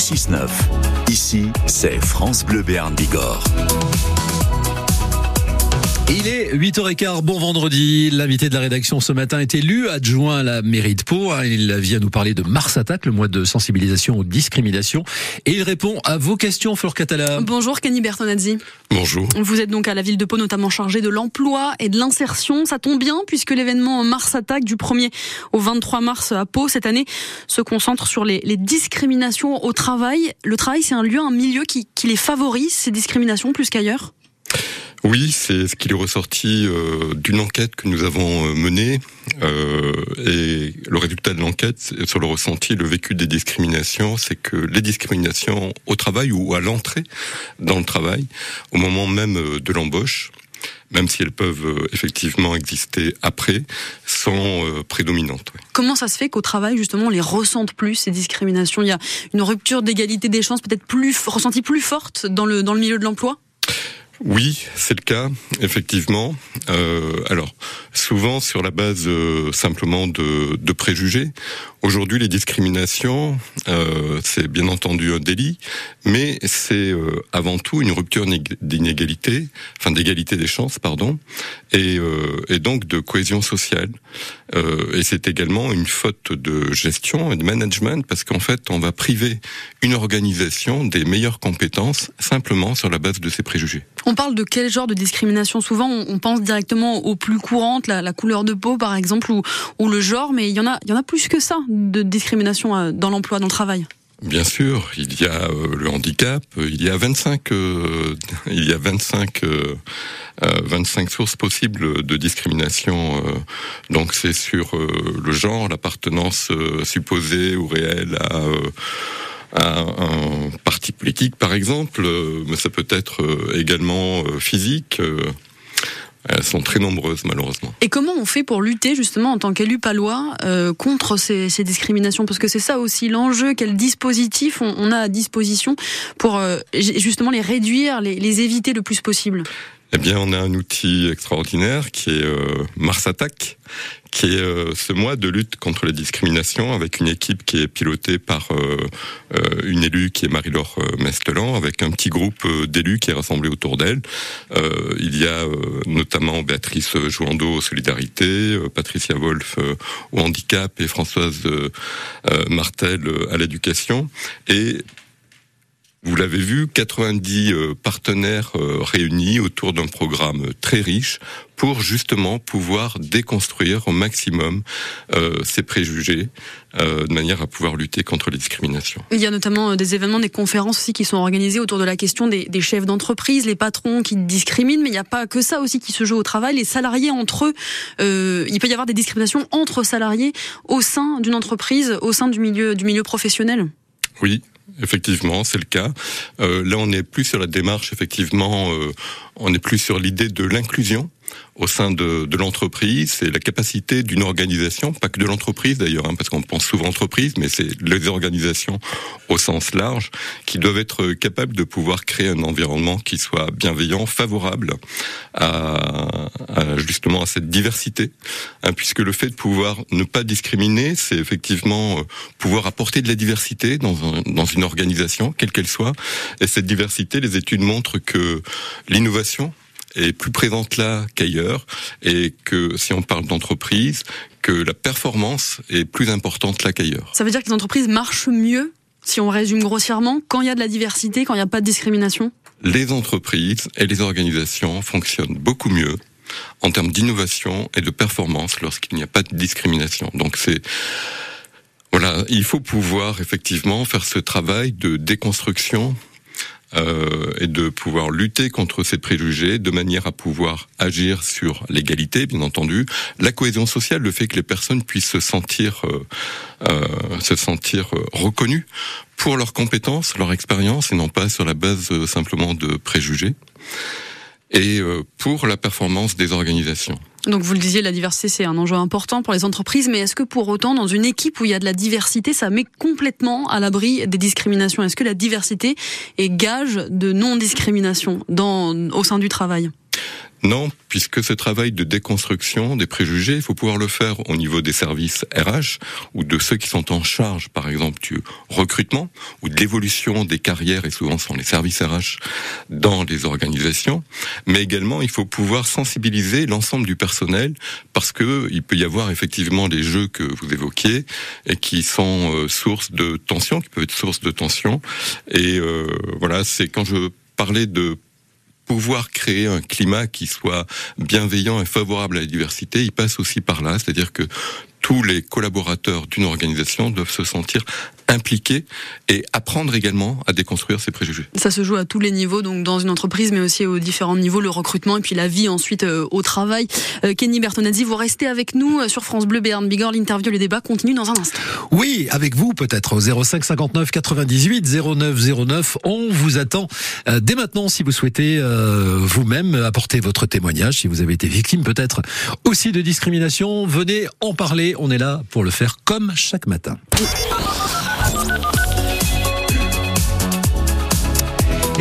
6-9. Ici, c'est France Bleu Béarn Bigorre. Il est 8h15, bon vendredi. L'invité de la rédaction ce matin est élu adjoint à la mairie de Pau. Il vient nous parler de Mars Attack, le mois de sensibilisation aux discriminations. Et il répond à vos questions, Fleur Catala. Bonjour, Kenny Bertonazzi. Bonjour. Vous êtes donc à la ville de Pau, notamment chargé de l'emploi et de l'insertion. Ça tombe bien puisque l'événement Mars Attack du 1er au 23 mars à Pau cette année se concentre sur les, les discriminations au travail. Le travail, c'est un lieu, un milieu qui, qui les favorise, ces discriminations, plus qu'ailleurs? Oui, c'est ce qui est ressorti euh, d'une enquête que nous avons euh, menée. Euh, et le résultat de l'enquête sur le ressenti, le vécu des discriminations, c'est que les discriminations au travail ou à l'entrée dans le travail, au moment même de l'embauche, même si elles peuvent effectivement exister après, sont prédominantes. Comment ça se fait qu'au travail, justement, on les ressente plus, ces discriminations? Il y a une rupture d'égalité des chances peut-être plus ressentie plus forte dans le, dans le milieu de l'emploi? Oui, c'est le cas, effectivement. Euh, alors, souvent sur la base euh, simplement de, préjugés. Aujourd'hui, les discriminations, euh, c'est bien entendu un délit, mais c'est avant tout une rupture d'inégalité, enfin d'égalité des chances, pardon, et, et donc de cohésion sociale. et c'est également une faute de gestion et de management, parce qu'en fait, on va priver une organisation des meilleures compétences simplement sur la base de ses préjugés. On parle de quel genre de discrimination Souvent, on, pense directement aux plus courantes, la, couleur de peau, par exemple, ou, le genre, mais il y en a, plus que ça de discrimination euh, dans l'emploi, dans le travail. Bien sûr, il y a euh, le handicap, il y a 25, euh, il y a 25, 25 sources possibles de discrimination. donc c'est sur le genre, l'appartenance supposée ou réelle à à un parti politique, par exemple, mais ça peut être également physique. Elles sont très nombreuses, malheureusement. Et comment on fait pour lutter, justement, en tant qu'élu palois, euh, contre ces, discriminations? Parce que c'est ça aussi l'enjeu, quel dispositif on, a à disposition pour euh, justement les réduire, les éviter le plus possible eh bien, on a un outil extraordinaire qui est euh, Mars Attack, qui est euh, ce mois de lutte contre la discrimination avec une équipe qui est pilotée par euh, une élue qui est Marie-Laure Mestelan, avec un petit groupe d'élus qui est rassemblé autour d'elle. il y a notamment Béatrice Jouando Solidarité, Patricia Wolf au handicap et Françoise Martel à l'éducation. Et vous l'avez vu, 90 euh, partenaires euh, réunis autour d'un programme très riche pour justement pouvoir déconstruire au maximum euh, ces préjugés de manière à pouvoir lutter contre les discriminations. Il y a notamment des événements, des conférences aussi qui sont organisées autour de la question des, des chefs d'entreprise, les patrons qui discriminent, mais il n'y a pas que ça aussi qui se joue au travail. Les salariés entre eux, il peut y avoir des discriminations entre salariés au sein d'une entreprise, au sein du milieu, du milieu professionnel? Oui, effectivement, c'est le cas. Euh, là, on n'est plus sur la démarche, effectivement, euh, on n'est plus sur l'idée de l'inclusion au sein de, de l'entreprise, c'est la capacité d'une organisation, pas que de l'entreprise d'ailleurs, hein, parce qu'on pense souvent entreprise, mais c'est les organisations au sens large qui doivent être capables de pouvoir créer un environnement qui soit bienveillant, favorable à, à justement à cette diversité, hein, puisque le fait de pouvoir ne pas discriminer, c'est effectivement euh, pouvoir apporter de la diversité dans, un, dans une organisation, quelle qu'elle soit, et cette diversité, les études montrent que l'innovation est plus présente là qu'ailleurs et que si on parle d'entreprise, que la performance est plus importante là qu'ailleurs. Ça veut dire que les entreprises marchent mieux, si on résume grossièrement, quand il y a de la diversité, quand il n'y a pas de discrimination? Les entreprises et les organisations fonctionnent beaucoup mieux en termes d'innovation et de performance lorsqu'il n'y a pas de discrimination. Donc c'est voilà, il faut pouvoir effectivement faire ce travail de déconstruction euh, et de pouvoir lutter contre ces préjugés de manière à pouvoir agir sur l'égalité, bien entendu, la cohésion sociale, le fait que les personnes puissent se sentir euh, euh, se sentir reconnues pour leurs compétences, leur expérience, et non pas sur la base simplement de préjugés, et pour la performance des organisations. Donc vous le disiez, la diversité c'est un enjeu important pour les entreprises, mais est-ce que pour autant dans une équipe où il y a de la diversité, ça met complètement à l'abri des discriminations? Est-ce que la diversité est gage de non-discrimination au sein du travail? Non, puisque ce travail de déconstruction des préjugés, il faut pouvoir le faire au niveau des services RH ou de ceux qui sont en charge, par exemple, du recrutement ou de l'évolution des carrières, et souvent ce sont les services RH dans les organisations. Mais également, il faut pouvoir sensibiliser l'ensemble du personnel parce que il peut y avoir effectivement des jeux que vous évoquiez et qui sont euh, source de tension, qui peuvent être source de tension. Et euh, voilà, c'est quand je parlais de pouvoir créer un climat qui soit bienveillant et favorable à la diversité, il passe aussi par là, c'est-à-dire que tous les collaborateurs d'une organisation doivent se sentir impliquer et apprendre également à déconstruire ces préjugés. Ça se joue à tous les niveaux, donc dans une entreprise, mais aussi aux différents niveaux, le recrutement et puis la vie ensuite euh, au travail. Euh, Kenny Bertonazzi, vous restez avec nous euh, sur France Bleu Béarn Bigorre. L'interview, le débat continue dans un instant. Oui, avec vous peut-être au 05 59 98 09 09. On vous attend dès maintenant si vous souhaitez vous-même apporter votre témoignage, si vous avez été victime peut-être aussi de discrimination. Venez en parler. On est là pour le faire comme chaque matin.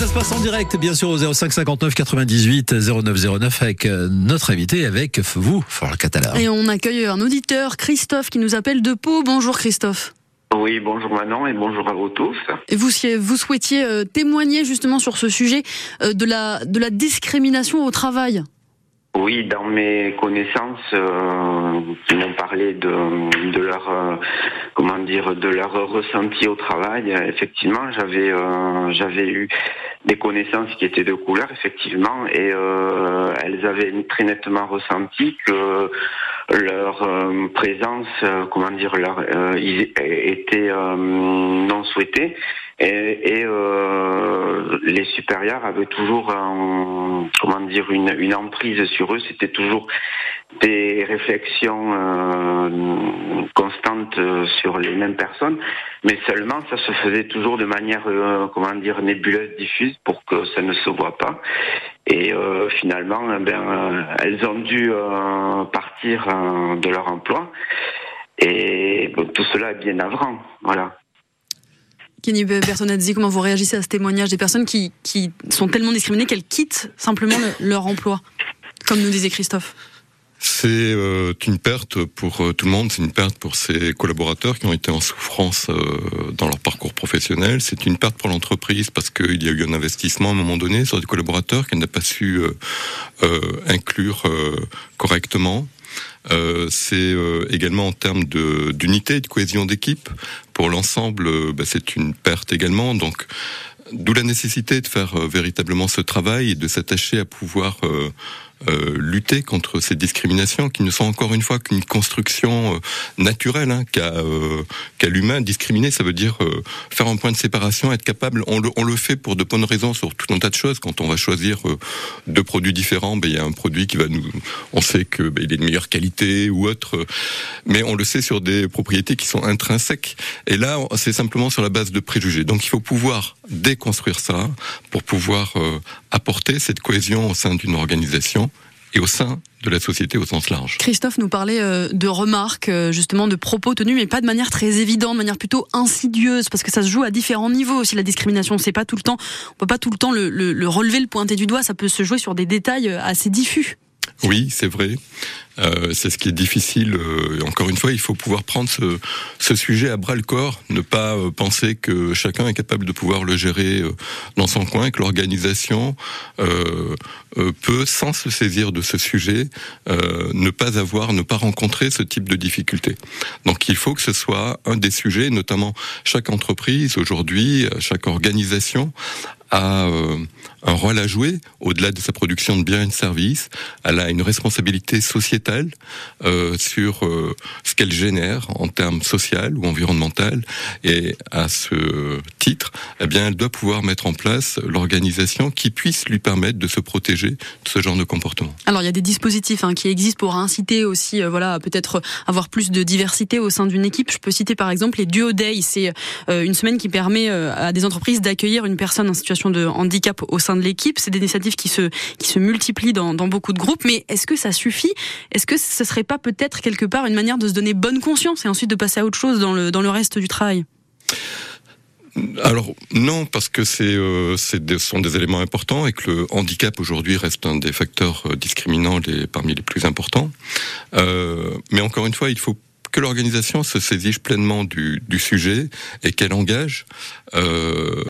Ça se passe en direct, bien sûr, au 05 59 98 09 09 avec euh, notre invité, avec vous, Fort Catalan. Et on accueille un auditeur, Christophe, qui nous appelle de Pau. Bonjour Christophe. Oui, bonjour Manon et bonjour à vous tous. Et vous, vous souhaitiez euh, témoigner justement sur ce sujet euh, de la, de la discrimination au travail oui, dans mes connaissances euh, qui m'ont parlé de, de leur euh, comment dire de leur ressenti au travail, effectivement, j'avais euh, j'avais eu des connaissances qui étaient de couleur, effectivement, et euh, elles avaient très nettement ressenti que leur présence, comment dire, leur était non souhaitée et, euh, les supérieurs avaient toujours un, comment dire une, une emprise sur eux. C'était toujours des réflexions euh, constantes sur les mêmes personnes, mais seulement ça se faisait toujours de manière euh, comment dire nébuleuse, diffuse, pour que ça ne se voit pas. Et euh, finalement, eh ben, elles ont dû partir de leur emploi. Et tout cela est bien navrant, voilà. Kenny Bertonazzi, comment vous réagissez à ce témoignage des personnes qui, qui sont tellement discriminées qu'elles quittent simplement leur emploi, comme nous disait Christophe c'est euh, une perte pour euh, tout le monde, c'est une perte pour ces collaborateurs qui ont été en souffrance euh, dans leur parcours professionnel, c'est une perte pour l'entreprise parce qu'il y a eu un investissement à un moment donné sur des collaborateurs qu'elle n'a pas su inclure correctement. Euh, c'est euh, également en termes d'unité de cohésion d'équipe. Pour l'ensemble, euh, bah, c'est une perte également. Donc, d'où la nécessité de faire véritablement ce travail et de s'attacher à pouvoir euh, lutter contre ces discriminations qui ne sont encore une fois qu'une construction euh, naturelle hein, qu'a euh, l'humain. Discriminer, ça veut dire faire un point de séparation, être capable. On le, on le, fait pour de bonnes raisons sur tout un tas de choses. Quand on va choisir deux produits différents, ben, il y a un produit qui va nous, on sait que ben, il est de meilleure qualité ou autre, mais on le sait sur des propriétés qui sont intrinsèques. Et là, c'est simplement sur la base de préjugés. Donc, il faut pouvoir déconstruire ça pour pouvoir apporter cette cohésion au sein d'une organisation et au sein de la société au sens large. Christophe nous parlait euh, de remarques, euh, justement de propos tenus, mais pas de manière très évidente, de manière plutôt insidieuse, parce que ça se joue à différents niveaux aussi. La discrimination, c'est pas tout le temps, on peut pas tout le temps le, le relever, le pointer du doigt. Ça peut se jouer sur des détails euh, assez diffus. Oui, c'est vrai. Euh, c'est ce qui est difficile. Euh, encore une fois, il faut pouvoir prendre ce, sujet à bras le corps, ne pas euh, penser que chacun est capable de pouvoir le gérer euh, dans son coin, que l'organisation peut, sans se saisir de ce sujet, ne pas avoir, ne pas rencontrer ce type de difficulté. Donc, il faut que ce soit un des sujets, notamment chaque entreprise aujourd'hui, chaque organisation a un rôle à jouer au-delà de sa production de biens et de services. Elle a une responsabilité sociétale euh, sur euh, ce qu'elle génère en termes social ou environnemental. Et à ce titre, eh bien, elle doit pouvoir mettre en place l'organisation qui puisse lui permettre de se protéger de ce genre de comportement. Alors, il y a des dispositifs hein, qui existent pour inciter aussi, euh, voilà, peut-être avoir plus de diversité au sein d'une équipe. Je peux citer par exemple les Duo Day. C'est euh, une semaine qui permet à des entreprises d'accueillir une personne en situation de handicap au sein de l'équipe. C'est des initiatives qui se, qui se multiplient dans, dans beaucoup de groupes, mais est-ce que ça suffit? Est-ce que ce serait pas peut-être quelque part une manière de se donner bonne conscience et ensuite de passer à autre chose dans le, dans le reste du travail? Alors non, parce que c'est euh, sont des éléments importants et que le handicap aujourd'hui reste un des facteurs euh, discriminants parmi les plus importants. Euh, mais encore une fois, il faut que l'organisation se saisisse pleinement du, du sujet et qu'elle engage euh,